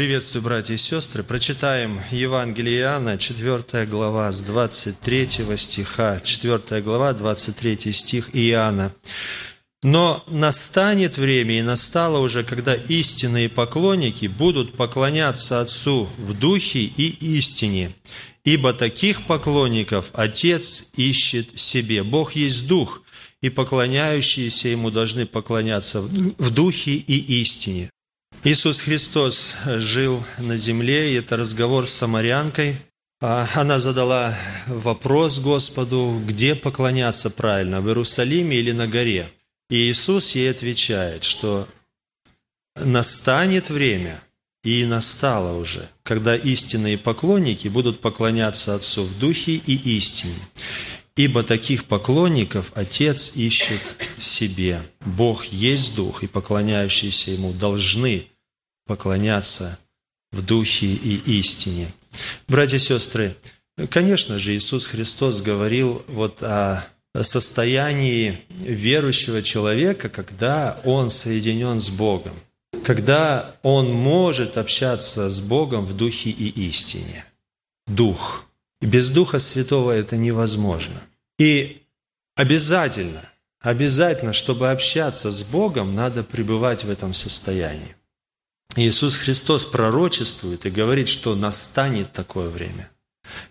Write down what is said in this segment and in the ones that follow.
Приветствую, братья и сестры. Прочитаем Евангелие Иоанна, 4 глава, с 23 стиха, 4 глава, 23 стих Иоанна. «Но настанет время, и настало уже, когда истинные поклонники будут поклоняться Отцу в духе и истине, ибо таких поклонников Отец ищет себе. Бог есть Дух, и поклоняющиеся Ему должны поклоняться в духе и истине». Иисус Христос жил на земле, и это разговор с самарянкой. А она задала вопрос Господу, где поклоняться правильно, в Иерусалиме или на горе. И Иисус ей отвечает, что настанет время, и настало уже, когда истинные поклонники будут поклоняться Отцу в духе и истине. Ибо таких поклонников Отец ищет себе. Бог есть Дух, и поклоняющиеся Ему должны поклоняться в духе и истине. Братья и сестры, конечно же, Иисус Христос говорил вот о состоянии верующего человека, когда он соединен с Богом, когда он может общаться с Богом в духе и истине. Дух. Без Духа Святого это невозможно. И обязательно, обязательно, чтобы общаться с Богом, надо пребывать в этом состоянии. Иисус Христос пророчествует и говорит, что настанет такое время,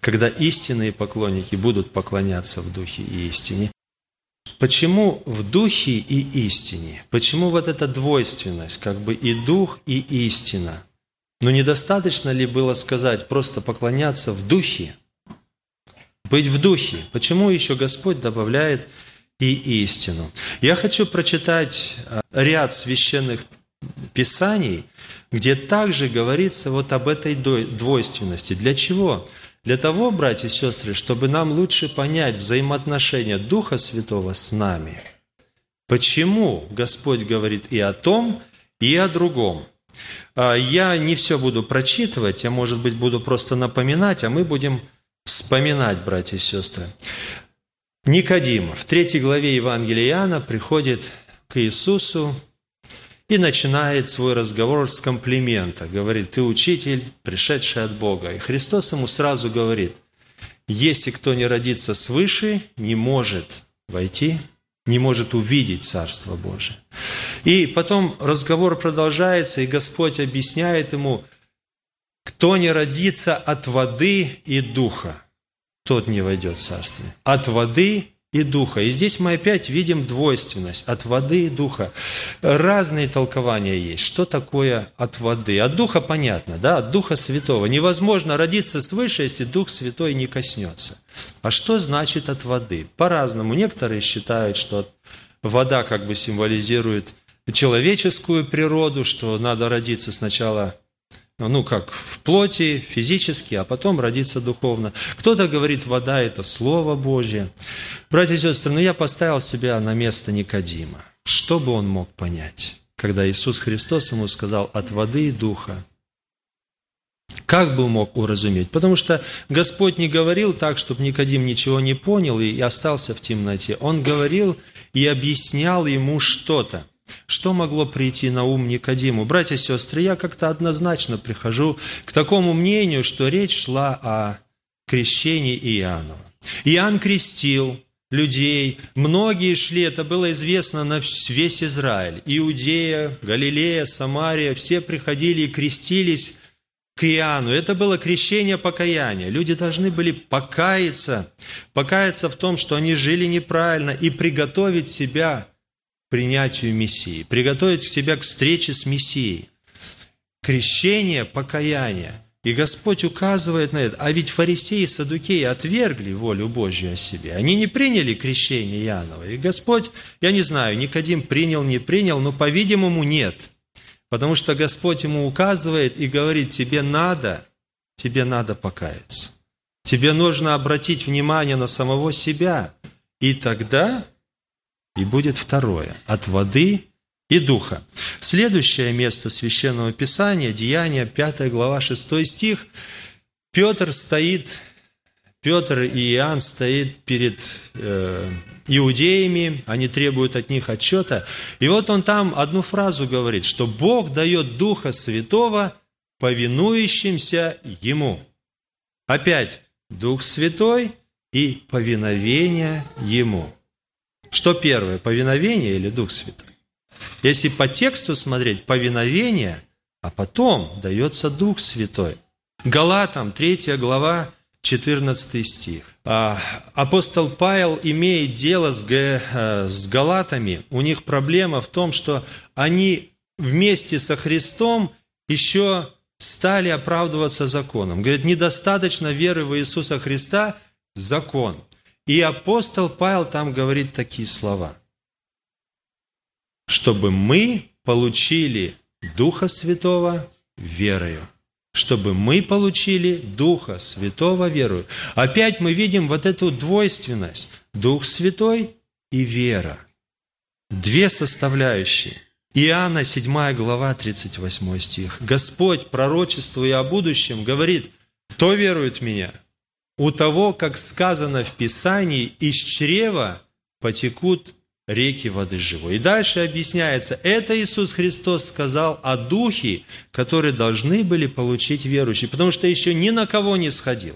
когда истинные поклонники будут поклоняться в духе и истине. Почему в духе и истине? Почему вот эта двойственность, как бы и дух, и истина? Но недостаточно ли было сказать просто поклоняться в духе? Быть в духе. Почему еще Господь добавляет и истину? Я хочу прочитать а, ряд священных Писаний, где также говорится вот об этой двойственности. Для чего? Для того, братья и сестры, чтобы нам лучше понять взаимоотношения Духа Святого с нами. Почему Господь говорит и о том, и о другом. А, я не все буду прочитывать, я, может быть, буду просто напоминать, а мы будем вспоминать, братья и сестры. Никодим в третьей главе Евангелия Иоанна приходит к Иисусу и начинает свой разговор с комплимента. Говорит, ты учитель, пришедший от Бога. И Христос ему сразу говорит, если кто не родится свыше, не может войти, не может увидеть Царство Божие. И потом разговор продолжается, и Господь объясняет ему, кто не родится от воды и духа, тот не войдет в Царство. От воды и духа. И здесь мы опять видим двойственность от воды и духа. Разные толкования есть. Что такое от воды? От духа понятно, да, от духа святого. Невозможно родиться свыше, если дух святой не коснется. А что значит от воды? По-разному. Некоторые считают, что вода как бы символизирует человеческую природу, что надо родиться сначала ну, как в плоти, физически, а потом родиться духовно. Кто-то говорит, вода – это Слово Божье. Братья и сестры, ну я поставил себя на место Никодима. Что бы он мог понять, когда Иисус Христос ему сказал «от воды и духа»? Как бы мог уразуметь? Потому что Господь не говорил так, чтобы Никодим ничего не понял и остался в темноте. Он говорил и объяснял ему что-то. Что могло прийти на ум Никодиму? Братья и сестры, я как-то однозначно прихожу к такому мнению, что речь шла о крещении Иоаннова. Иоанн крестил людей, многие шли, это было известно на весь Израиль. Иудея, Галилея, Самария, все приходили и крестились к Иоанну. Это было крещение покаяния. Люди должны были покаяться, покаяться в том, что они жили неправильно и приготовить себя принятию Мессии, приготовить себя к встрече с Мессией. Крещение, покаяние. И Господь указывает на это. А ведь фарисеи и садукеи отвергли волю Божью о себе. Они не приняли крещение Иоаннова. И Господь, я не знаю, Никодим принял, не принял, но, по-видимому, нет. Потому что Господь ему указывает и говорит, тебе надо, тебе надо покаяться. Тебе нужно обратить внимание на самого себя. И тогда и будет второе. От воды и духа. Следующее место Священного Писания, Деяния, 5 глава, 6 стих. Петр стоит, Петр и Иоанн стоит перед э, иудеями, они требуют от них отчета. И вот он там одну фразу говорит, что Бог дает Духа Святого повинующимся Ему. Опять, Дух Святой и повиновение Ему. Что первое, повиновение или Дух Святой? Если по тексту смотреть, повиновение, а потом дается Дух Святой. Галатам, 3 глава, 14 стих. А, апостол Павел имеет дело э, с галатами. У них проблема в том, что они вместе со Христом еще стали оправдываться законом. Говорит, недостаточно веры в Иисуса Христа – закон. И апостол Павел там говорит такие слова. Чтобы мы получили Духа Святого верою. Чтобы мы получили Духа Святого верою. Опять мы видим вот эту двойственность. Дух Святой и вера. Две составляющие. Иоанна 7 глава 38 стих. Господь, пророчествуя о будущем, говорит, кто верует в Меня? У того, как сказано в Писании, из чрева потекут реки воды живой. И дальше объясняется, это Иисус Христос сказал о Духе, который должны были получить верующие, потому что еще ни на кого не сходил.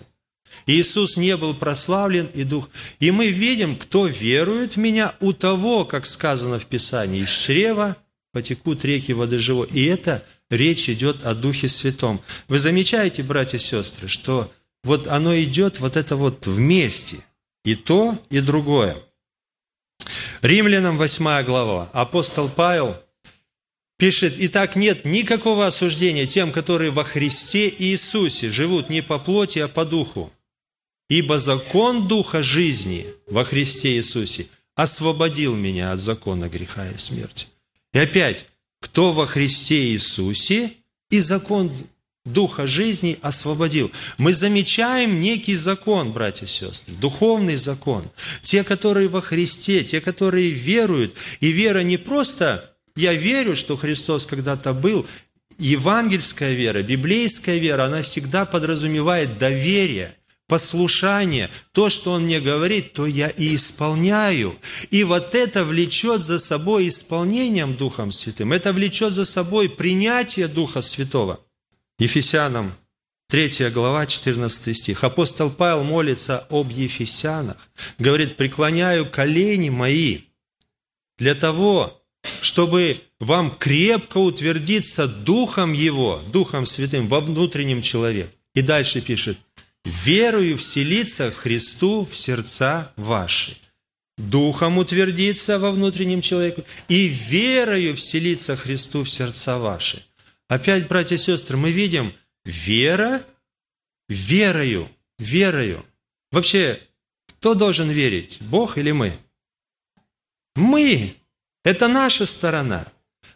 Иисус не был прославлен, и Дух. И мы видим, кто верует в Меня, у того, как сказано в Писании, из чрева потекут реки воды живой. И это речь идет о Духе Святом. Вы замечаете, братья и сестры, что вот оно идет вот это вот вместе. И то, и другое. Римлянам 8 глава. Апостол Павел пишет, «Итак, нет никакого осуждения тем, которые во Христе Иисусе живут не по плоти, а по духу. Ибо закон Духа жизни во Христе Иисусе освободил меня от закона греха и смерти». И опять, кто во Христе Иисусе, и закон Духа жизни освободил. Мы замечаем некий закон, братья и сестры, духовный закон. Те, которые во Христе, те, которые веруют. И вера не просто «я верю, что Христос когда-то был», Евангельская вера, библейская вера, она всегда подразумевает доверие, послушание. То, что Он мне говорит, то я и исполняю. И вот это влечет за собой исполнением Духом Святым. Это влечет за собой принятие Духа Святого – Ефесянам 3 глава, 14 стих. Апостол Павел молится об Ефесянах. Говорит, преклоняю колени мои для того, чтобы вам крепко утвердиться Духом Его, Духом Святым во внутреннем человеке. И дальше пишет, верую вселиться Христу в сердца ваши. Духом утвердиться во внутреннем человеке и верою вселиться Христу в сердца ваши. Опять, братья и сестры, мы видим вера, верою, верою. Вообще, кто должен верить, Бог или мы? Мы. Это наша сторона.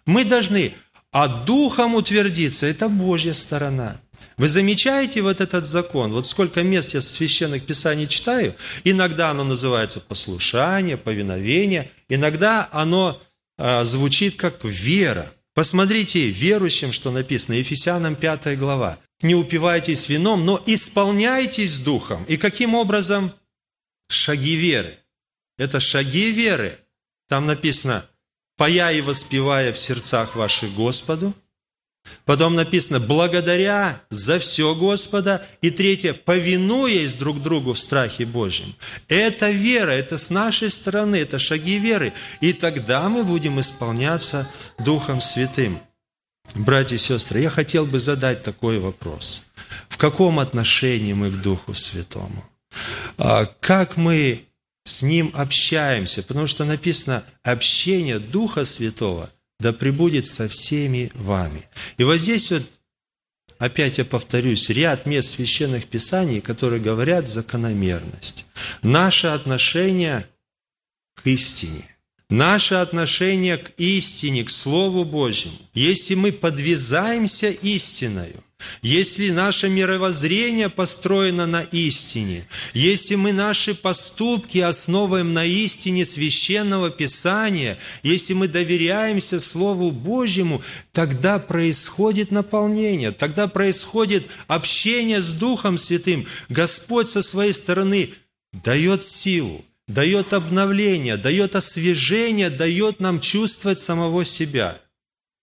Мы должны, а духом утвердиться, это Божья сторона. Вы замечаете вот этот закон? Вот сколько мест я священных писаний читаю, иногда оно называется послушание, повиновение, иногда оно а, звучит как вера. Посмотрите верующим, что написано, Ефесянам 5 глава. «Не упивайтесь вином, но исполняйтесь духом». И каким образом? Шаги веры. Это шаги веры. Там написано, «Пая и воспевая в сердцах ваших Господу». Потом написано «благодаря за все Господа». И третье «повинуясь друг другу в страхе Божьем». Это вера, это с нашей стороны, это шаги веры. И тогда мы будем исполняться Духом Святым. Братья и сестры, я хотел бы задать такой вопрос. В каком отношении мы к Духу Святому? А как мы с Ним общаемся? Потому что написано «общение Духа Святого – да пребудет со всеми вами». И вот здесь вот, опять я повторюсь, ряд мест священных писаний, которые говорят закономерность. Наше отношение к истине – Наше отношение к истине, к Слову Божьему, если мы подвязаемся истиною, если наше мировоззрение построено на истине, если мы наши поступки основываем на истине священного Писания, если мы доверяемся Слову Божьему, тогда происходит наполнение, тогда происходит общение с Духом Святым. Господь со своей стороны дает силу, дает обновление, дает освежение, дает нам чувствовать самого себя.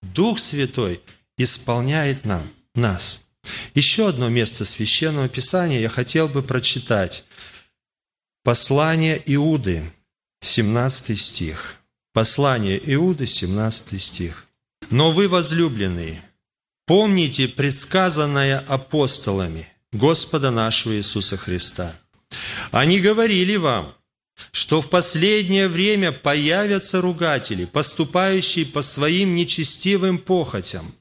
Дух Святой исполняет нам, нас. Еще одно место Священного Писания я хотел бы прочитать. Послание Иуды, 17 стих. Послание Иуды, 17 стих. «Но вы, возлюбленные, помните предсказанное апостолами Господа нашего Иисуса Христа. Они говорили вам, что в последнее время появятся ругатели, поступающие по своим нечестивым похотям.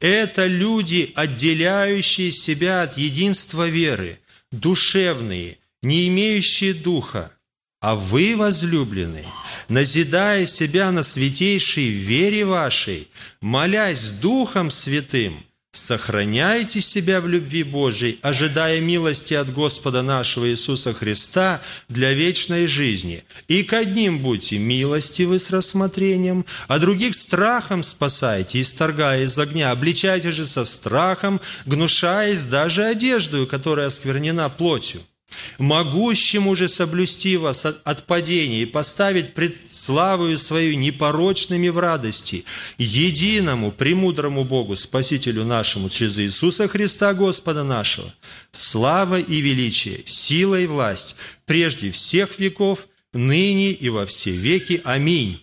Это люди, отделяющие себя от единства веры, душевные, не имеющие духа. А вы, возлюбленные, назидая себя на святейшей вере вашей, молясь Духом Святым, Сохраняйте себя в любви Божией, ожидая милости от Господа нашего Иисуса Христа для вечной жизни. И к одним будьте милостивы с рассмотрением, а других страхом спасайте, исторгая из огня. Обличайте же со страхом, гнушаясь даже одеждою, которая осквернена плотью могущему же соблюсти вас от падения и поставить пред славою свою непорочными в радости, единому, премудрому Богу, Спасителю нашему, через Иисуса Христа Господа нашего, слава и величие, сила и власть, прежде всех веков, ныне и во все веки. Аминь.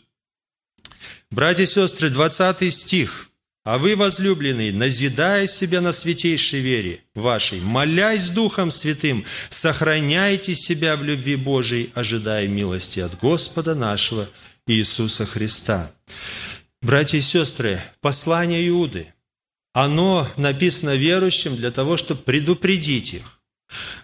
Братья и сестры, 20 стих – а вы, возлюбленные, назидая себя на святейшей вере вашей, молясь Духом Святым, сохраняйте себя в любви Божией, ожидая милости от Господа нашего Иисуса Христа. Братья и сестры, послание Иуды, оно написано верующим для того, чтобы предупредить их,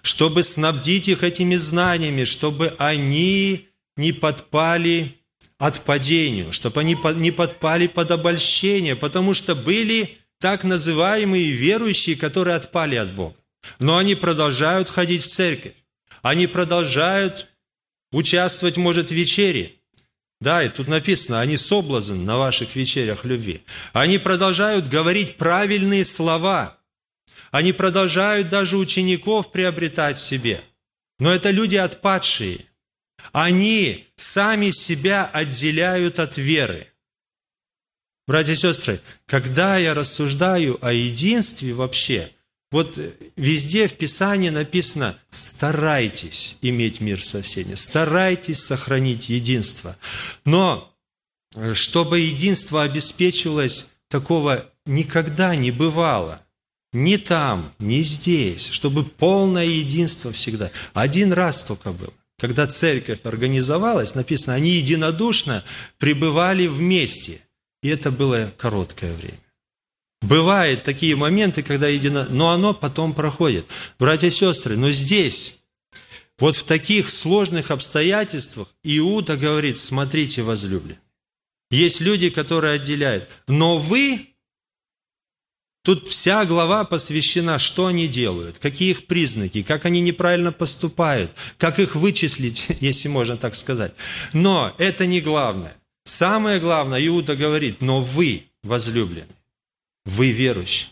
чтобы снабдить их этими знаниями, чтобы они не подпали отпадению, чтобы они не подпали под обольщение, потому что были так называемые верующие, которые отпали от Бога. Но они продолжают ходить в церковь. Они продолжают участвовать, может, в вечере. Да, и тут написано, они соблазн на ваших вечерях любви. Они продолжают говорить правильные слова. Они продолжают даже учеников приобретать себе. Но это люди отпадшие. Они сами себя отделяют от веры. Братья и сестры, когда я рассуждаю о единстве вообще, вот везде в Писании написано «старайтесь иметь мир со всеми», «старайтесь сохранить единство». Но чтобы единство обеспечивалось, такого никогда не бывало. Ни там, ни здесь, чтобы полное единство всегда. Один раз только было. Когда церковь организовалась, написано, они единодушно пребывали вместе. И это было короткое время. Бывают такие моменты, когда едино... Но оно потом проходит. Братья и сестры, но здесь, вот в таких сложных обстоятельствах, Иуда говорит, смотрите, возлюблен. Есть люди, которые отделяют. Но вы Тут вся глава посвящена, что они делают, какие их признаки, как они неправильно поступают, как их вычислить, если можно так сказать. Но это не главное. Самое главное, Иуда говорит, но вы возлюблены, вы верующие,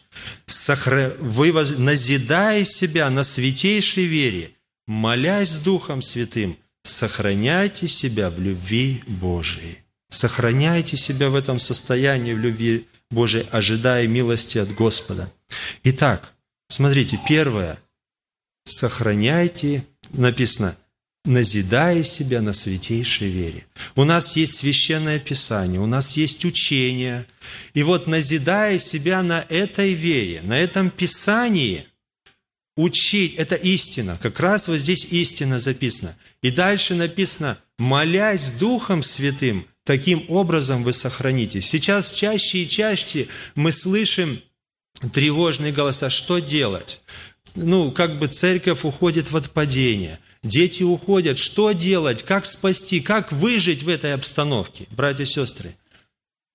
вы назидая себя на святейшей вере, молясь Духом Святым, сохраняйте себя в любви Божией. Сохраняйте себя в этом состоянии в любви Божией, ожидая милости от Господа. Итак, смотрите, первое. Сохраняйте, написано, назидая себя на святейшей вере. У нас есть священное писание, у нас есть учение. И вот назидая себя на этой вере, на этом писании, учить, это истина. Как раз вот здесь истина записана. И дальше написано, молясь Духом Святым, Таким образом вы сохранитесь. Сейчас чаще и чаще мы слышим тревожные голоса. Что делать? Ну, как бы церковь уходит в отпадение. Дети уходят. Что делать? Как спасти? Как выжить в этой обстановке? Братья и сестры,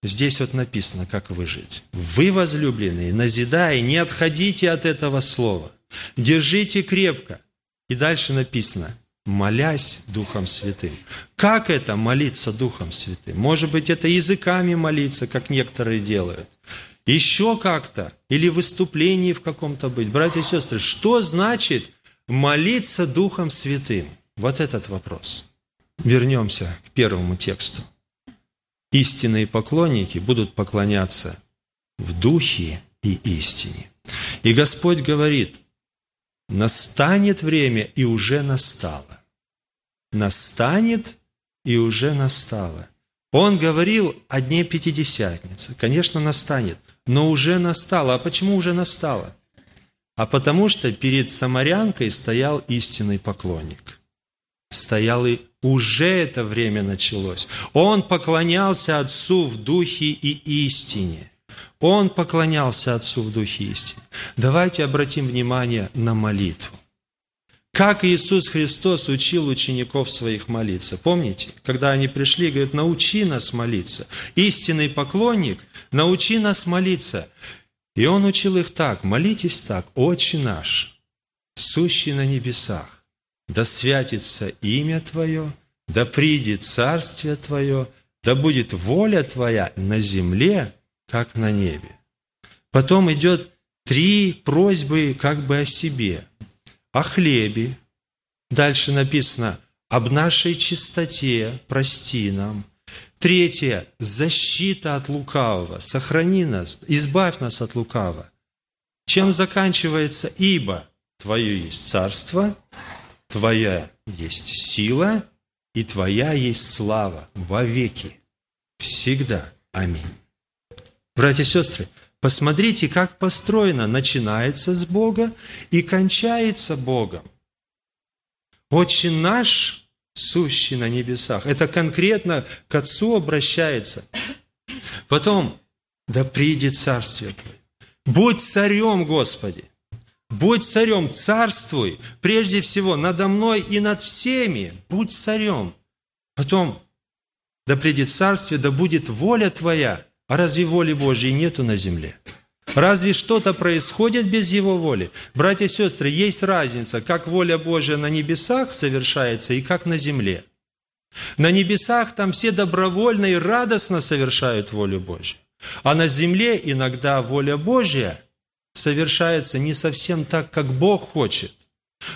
Здесь вот написано, как выжить. Вы, возлюбленные, назидая, не отходите от этого слова. Держите крепко. И дальше написано, молясь Духом Святым. Как это молиться Духом Святым? Может быть, это языками молиться, как некоторые делают. Еще как-то. Или в выступлении в каком-то быть. Братья и сестры, что значит молиться Духом Святым? Вот этот вопрос. Вернемся к первому тексту. Истинные поклонники будут поклоняться в духе и истине. И Господь говорит, настанет время и уже настало. Настанет и уже настало. Он говорил о дне Пятидесятницы. Конечно, настанет, но уже настало. А почему уже настало? А потому что перед самарянкой стоял истинный поклонник. Стоял и уже это время началось. Он поклонялся Отцу в духе и истине. Он поклонялся Отцу в духе истины. Давайте обратим внимание на молитву. Как Иисус Христос учил учеников своих молиться. Помните, когда они пришли, говорят, научи нас молиться. Истинный поклонник, научи нас молиться. И Он учил их так, молитесь так, Отче наш, сущий на небесах, да святится имя Твое, да придет Царствие Твое, да будет воля Твоя на земле, как на небе. Потом идет три просьбы как бы о себе. О хлебе. Дальше написано об нашей чистоте, прости нам. Третье – защита от лукавого. Сохрани нас, избавь нас от лукавого. Чем заканчивается «ибо»? Твое есть царство, Твоя есть сила, и Твоя есть слава во веки. Всегда. Аминь. Братья и сестры, посмотрите, как построено. Начинается с Бога и кончается Богом. Отче наш, сущий на небесах, это конкретно к Отцу обращается. Потом, да придет Царствие Твое. Будь царем, Господи. Будь царем, царствуй, прежде всего, надо мной и над всеми. Будь царем. Потом, да придет царствие, да будет воля Твоя, а разве воли Божьей нету на земле? Разве что-то происходит без Его воли? Братья и сестры, есть разница, как воля Божья на небесах совершается и как на земле. На небесах там все добровольно и радостно совершают волю Божью. А на земле иногда воля Божья совершается не совсем так, как Бог хочет.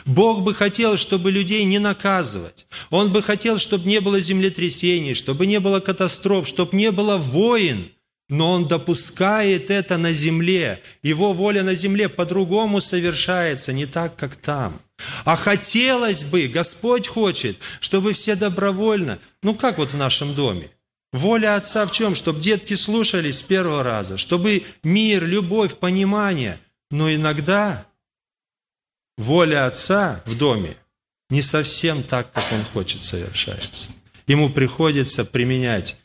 Бог бы хотел, чтобы людей не наказывать. Он бы хотел, чтобы не было землетрясений, чтобы не было катастроф, чтобы не было войн – но Он допускает это на земле. Его воля на земле по-другому совершается, не так, как там. А хотелось бы, Господь хочет, чтобы все добровольно, ну как вот в нашем доме, Воля Отца в чем? Чтобы детки слушались с первого раза, чтобы мир, любовь, понимание. Но иногда воля Отца в доме не совсем так, как Он хочет, совершается. Ему приходится применять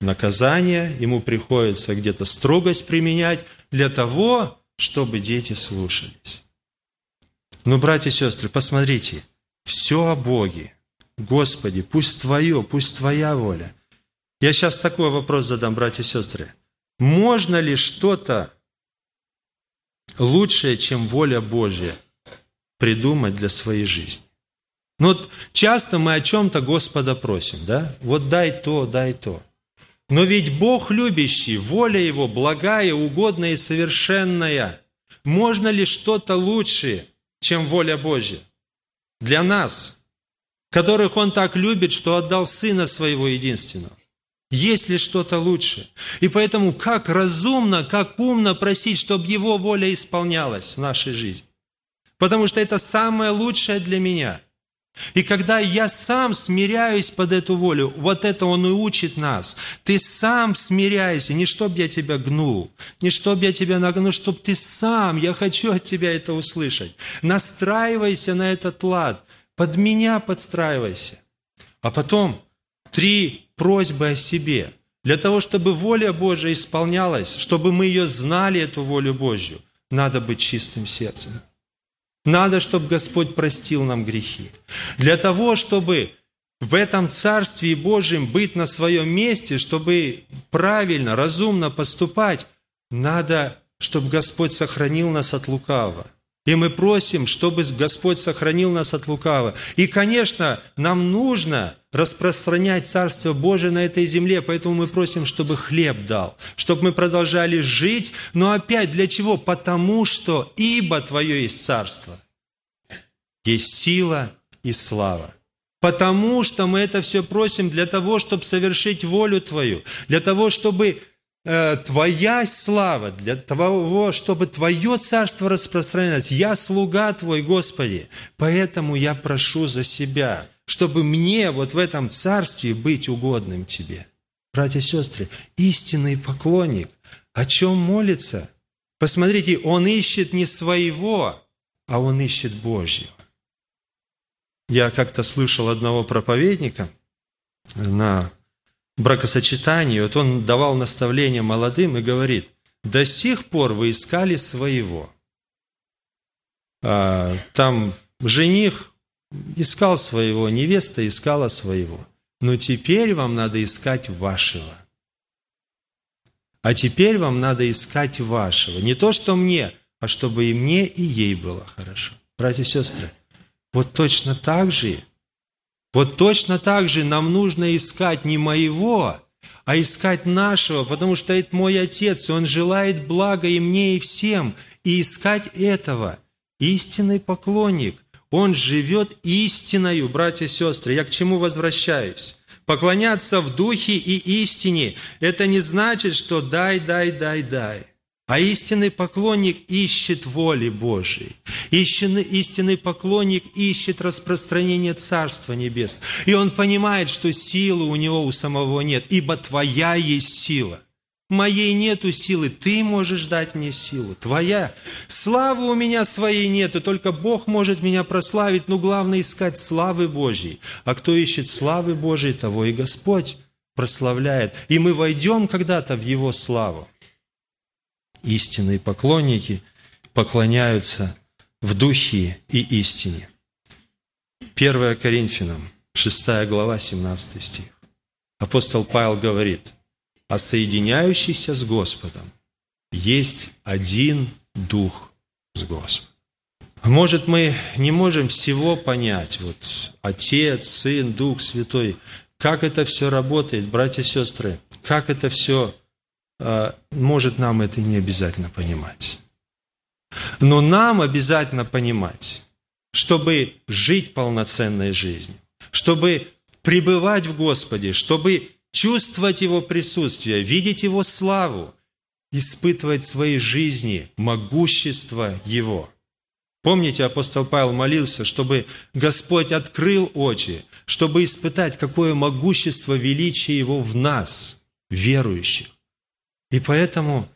наказание, ему приходится где-то строгость применять для того, чтобы дети слушались. Но, братья и сестры, посмотрите, все о Боге. Господи, пусть Твое, пусть Твоя воля. Я сейчас такой вопрос задам, братья и сестры. Можно ли что-то лучшее, чем воля Божья, придумать для своей жизни? Ну вот часто мы о чем-то Господа просим, да? Вот дай то, дай то. Но ведь Бог любящий, воля Его благая, угодная и совершенная. Можно ли что-то лучше, чем воля Божья? Для нас, которых Он так любит, что отдал Сына Своего единственного. Есть ли что-то лучше? И поэтому как разумно, как умно просить, чтобы Его воля исполнялась в нашей жизни. Потому что это самое лучшее для меня – и когда я сам смиряюсь под эту волю, вот это Он и учит нас. Ты сам смиряйся, не чтобы я тебя гнул, не чтобы я тебя нагнул, чтобы ты сам, я хочу от тебя это услышать. Настраивайся на этот лад, под меня подстраивайся. А потом три просьбы о себе. Для того, чтобы воля Божия исполнялась, чтобы мы ее знали, эту волю Божью, надо быть чистым сердцем. Надо, чтобы Господь простил нам грехи. Для того, чтобы в этом Царстве Божьем быть на своем месте, чтобы правильно, разумно поступать, надо, чтобы Господь сохранил нас от лукавого. И мы просим, чтобы Господь сохранил нас от лукавого. И, конечно, нам нужно распространять Царство Божие на этой земле, поэтому мы просим, чтобы хлеб дал, чтобы мы продолжали жить. Но опять для чего? Потому что ибо Твое есть Царство, есть сила и слава. Потому что мы это все просим для того, чтобы совершить волю Твою, для того, чтобы Твоя слава, для того, чтобы Твое царство распространялось. Я слуга Твой, Господи, поэтому я прошу за себя, чтобы мне вот в этом царстве быть угодным Тебе. Братья и сестры, истинный поклонник, о чем молится? Посмотрите, он ищет не своего, а он ищет Божьего. Я как-то слышал одного проповедника на бракосочетании, вот он давал наставление молодым и говорит, до сих пор вы искали своего. А, там жених искал своего, невеста искала своего. Но теперь вам надо искать вашего. А теперь вам надо искать вашего. Не то, что мне, а чтобы и мне, и ей было хорошо. Братья и сестры, вот точно так же, вот точно так же нам нужно искать не моего, а искать нашего, потому что это мой Отец, и Он желает блага и мне, и всем, и искать этого. Истинный поклонник, он живет истиною, братья и сестры. Я к чему возвращаюсь? Поклоняться в духе и истине – это не значит, что дай, дай, дай, дай. А истинный поклонник ищет воли Божией. Истинный, истинный поклонник ищет распространение Царства Небесного. И он понимает, что силы у него у самого нет, ибо твоя есть сила. Моей нету силы, ты можешь дать мне силу. Твоя. Славы у меня своей нету, только Бог может меня прославить, но главное искать славы Божьей. А кто ищет славы Божьей, того и Господь прославляет. И мы войдем когда-то в Его славу истинные поклонники поклоняются в духе и истине. 1 Коринфянам, 6 глава, 17 стих. Апостол Павел говорит, а соединяющийся с Господом есть один Дух с Господом. Может, мы не можем всего понять, вот Отец, Сын, Дух Святой, как это все работает, братья и сестры, как это все а, может, нам это не обязательно понимать. Но нам обязательно понимать, чтобы жить полноценной жизнью, чтобы пребывать в Господе, чтобы чувствовать Его присутствие, видеть Его славу, испытывать в своей жизни могущество Его. Помните, апостол Павел молился, чтобы Господь открыл очи, чтобы испытать, какое могущество, величие Его в нас, верующих. И поэтому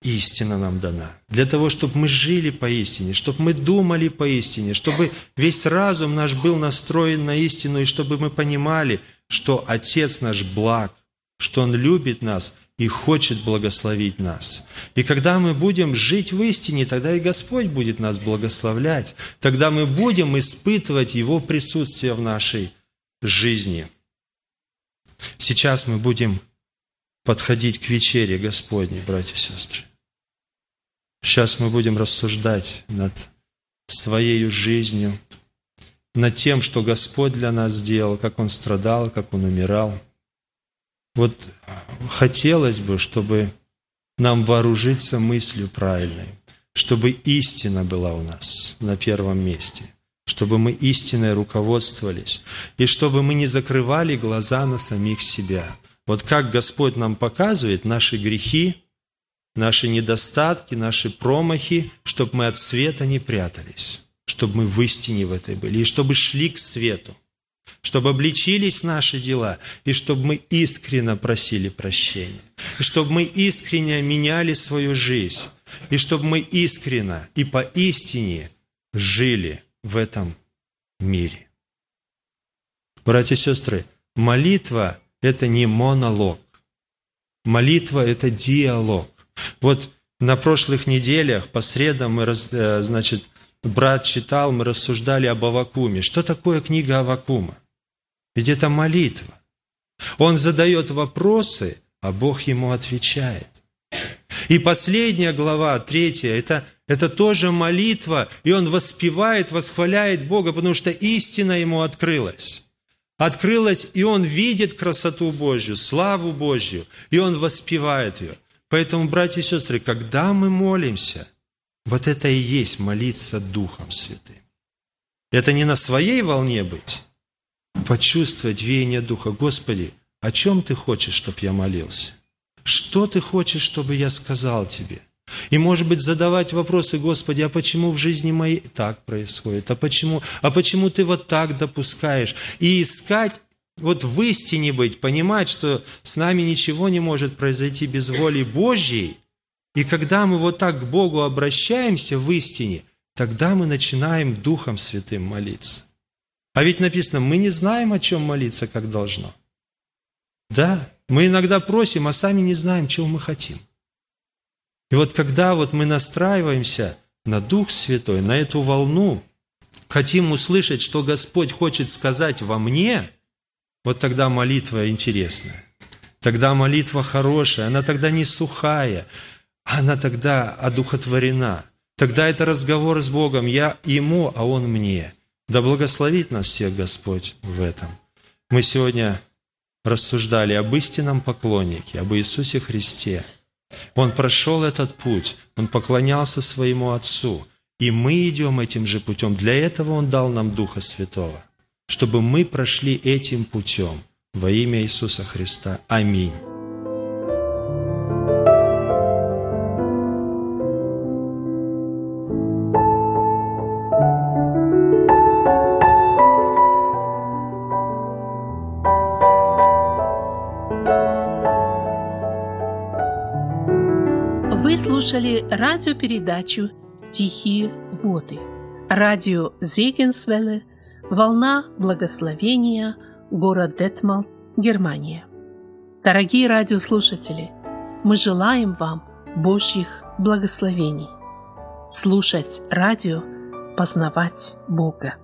истина нам дана. Для того, чтобы мы жили по истине, чтобы мы думали по истине, чтобы весь разум наш был настроен на истину, и чтобы мы понимали, что Отец наш благ, что Он любит нас и хочет благословить нас. И когда мы будем жить в истине, тогда и Господь будет нас благословлять. Тогда мы будем испытывать Его присутствие в нашей жизни. Сейчас мы будем подходить к вечере Господней, братья и сестры. Сейчас мы будем рассуждать над своей жизнью, над тем, что Господь для нас сделал, как Он страдал, как Он умирал. Вот хотелось бы, чтобы нам вооружиться мыслью правильной, чтобы истина была у нас на первом месте, чтобы мы истиной руководствовались, и чтобы мы не закрывали глаза на самих себя – вот как Господь нам показывает наши грехи, наши недостатки, наши промахи, чтобы мы от света не прятались, чтобы мы в истине в этой были, и чтобы шли к свету, чтобы обличились наши дела, и чтобы мы искренне просили прощения, и чтобы мы искренне меняли свою жизнь, и чтобы мы искренне и поистине жили в этом мире. Братья и сестры, молитва это не монолог. Молитва – это диалог. Вот на прошлых неделях, по средам, мы, э, значит, брат читал, мы рассуждали об Авакуме. Что такое книга Авакума? Ведь это молитва. Он задает вопросы, а Бог ему отвечает. И последняя глава, третья, это, это тоже молитва, и он воспевает, восхваляет Бога, потому что истина ему открылась. Открылась, и он видит красоту Божью, славу Божью, и он воспевает ее. Поэтому, братья и сестры, когда мы молимся, вот это и есть молиться Духом Святым. Это не на своей волне быть, почувствовать веяние Духа. Господи, о чем Ты хочешь, чтобы я молился? Что Ты хочешь, чтобы я сказал Тебе? И, может быть, задавать вопросы, Господи, а почему в жизни моей так происходит? А почему, а почему Ты вот так допускаешь? И искать, вот в истине быть, понимать, что с нами ничего не может произойти без воли Божьей. И когда мы вот так к Богу обращаемся в истине, тогда мы начинаем Духом Святым молиться. А ведь написано, мы не знаем, о чем молиться, как должно. Да, мы иногда просим, а сами не знаем, чего мы хотим. И вот когда вот мы настраиваемся на Дух Святой, на эту волну, хотим услышать, что Господь хочет сказать во мне, вот тогда молитва интересная. Тогда молитва хорошая, она тогда не сухая, она тогда одухотворена. Тогда это разговор с Богом, я Ему, а Он мне. Да благословит нас всех Господь в этом. Мы сегодня рассуждали об истинном поклоннике, об Иисусе Христе. Он прошел этот путь, он поклонялся своему Отцу, и мы идем этим же путем. Для этого Он дал нам Духа Святого, чтобы мы прошли этим путем во имя Иисуса Христа. Аминь. Радиопередачу «Тихие воды». Радио Зегенсвелле, «Волна благословения», город Детмалт, Германия. Дорогие радиослушатели, мы желаем вам Божьих благословений. Слушать радио, познавать Бога.